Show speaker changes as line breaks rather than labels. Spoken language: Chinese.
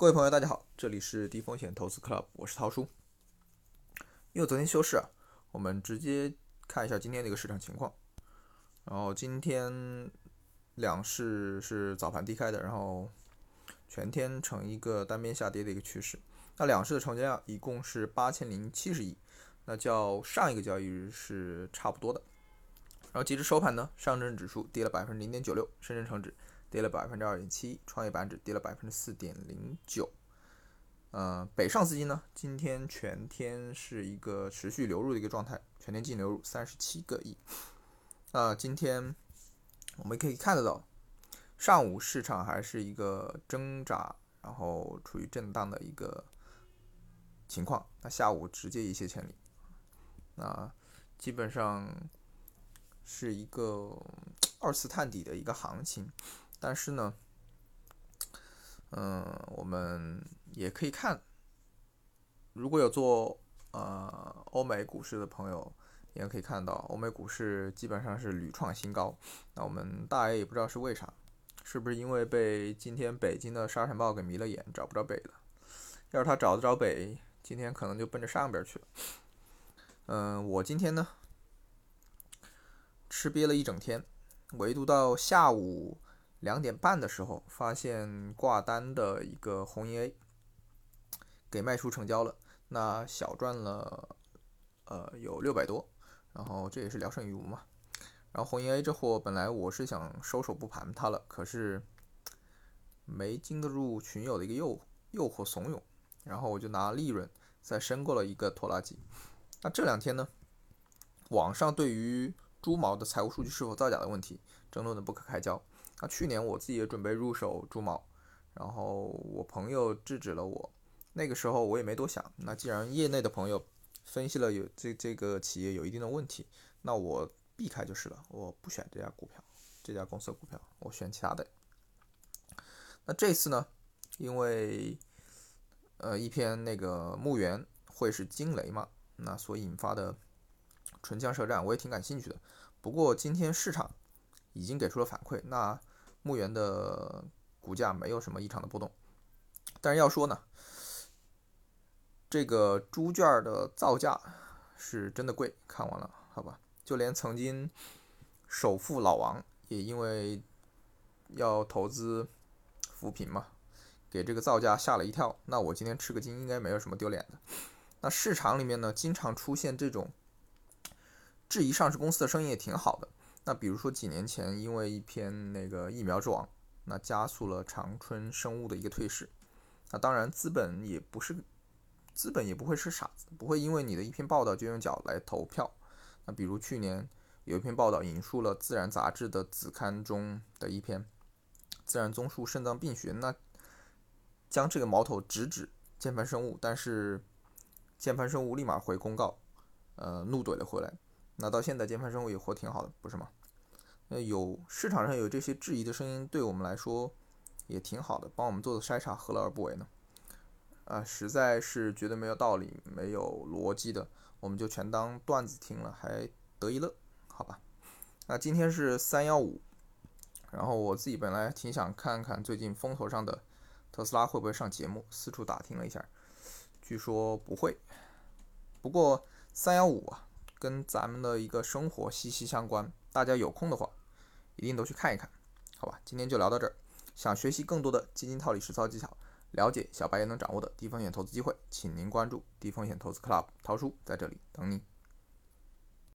各位朋友，大家好，这里是低风险投资 Club，我是涛叔。因为昨天休市啊，我们直接看一下今天的一个市场情况。然后今天两市是早盘低开的，然后全天呈一个单边下跌的一个趋势。那两市的成交量一共是八千零七十亿，那较上一个交易日是差不多的。然后截至收盘呢，上证指数跌了百分之零点九六，深圳成指。跌了百分之二点七，创业板指跌了百分之四点零九。呃，北上资金呢，今天全天是一个持续流入的一个状态，全天净流入三十七个亿。那，今天我们可以看得到，上午市场还是一个挣扎，然后处于震荡的一个情况。那下午直接一泻千里，那基本上是一个二次探底的一个行情。但是呢，嗯，我们也可以看，如果有做呃欧美股市的朋友，也可以看到欧美股市基本上是屡创新高。那我们大爷也不知道是为啥，是不是因为被今天北京的沙尘暴给迷了眼，找不着北了？要是他找得着北，今天可能就奔着上边去了。嗯，我今天呢吃瘪了一整天，唯独到下午。两点半的时候，发现挂单的一个红银 A 给卖出成交了，那小赚了呃有六百多，然后这也是聊胜于无嘛。然后红银 A 这货本来我是想收手不盘它了，可是没经得住群友的一个诱诱惑怂恿，然后我就拿利润再申购了一个拖拉机。那这两天呢，网上对于猪毛的财务数据是否造假的问题争论的不可开交。那去年我自己也准备入手猪毛，然后我朋友制止了我。那个时候我也没多想。那既然业内的朋友分析了有这这个企业有一定的问题，那我避开就是了。我不选这家股票，这家公司的股票，我选其他的。那这次呢，因为呃一篇那个墓园会是惊雷嘛，那所引发的唇枪舌战，我也挺感兴趣的。不过今天市场已经给出了反馈，那。牧原的股价没有什么异常的波动，但是要说呢，这个猪圈的造价是真的贵。看完了，好吧，就连曾经首富老王也因为要投资扶贫嘛，给这个造价吓了一跳。那我今天吃个惊，应该没有什么丢脸的。那市场里面呢，经常出现这种质疑上市公司的声音，也挺好的。那比如说几年前，因为一篇那个疫苗之王，那加速了长春生物的一个退市。那当然，资本也不是，资本也不会是傻子，不会因为你的一篇报道就用脚来投票。那比如去年有一篇报道引述了《自然》杂志的子刊中的一篇《自然综述肾脏病学》，那将这个矛头直指键盘生物，但是键盘生物立马回公告，呃，怒怼了回来。那到现在，建凡生物也活挺好的，不是吗？那有市场上有这些质疑的声音，对我们来说也挺好的，帮我们做的筛查，何乐而不为呢？啊，实在是觉得没有道理、没有逻辑的，我们就全当段子听了，还得一乐，好吧？那今天是三幺五，然后我自己本来挺想看看最近风头上的特斯拉会不会上节目，四处打听了一下，据说不会。不过三幺五啊，跟咱们的一个生活息息相关，大家有空的话。一定都去看一看，好吧？今天就聊到这儿。想学习更多的基金套利实操技巧，了解小白也能掌握的低风险投资机会，请您关注低风险投资 Club，涛叔在这里等你。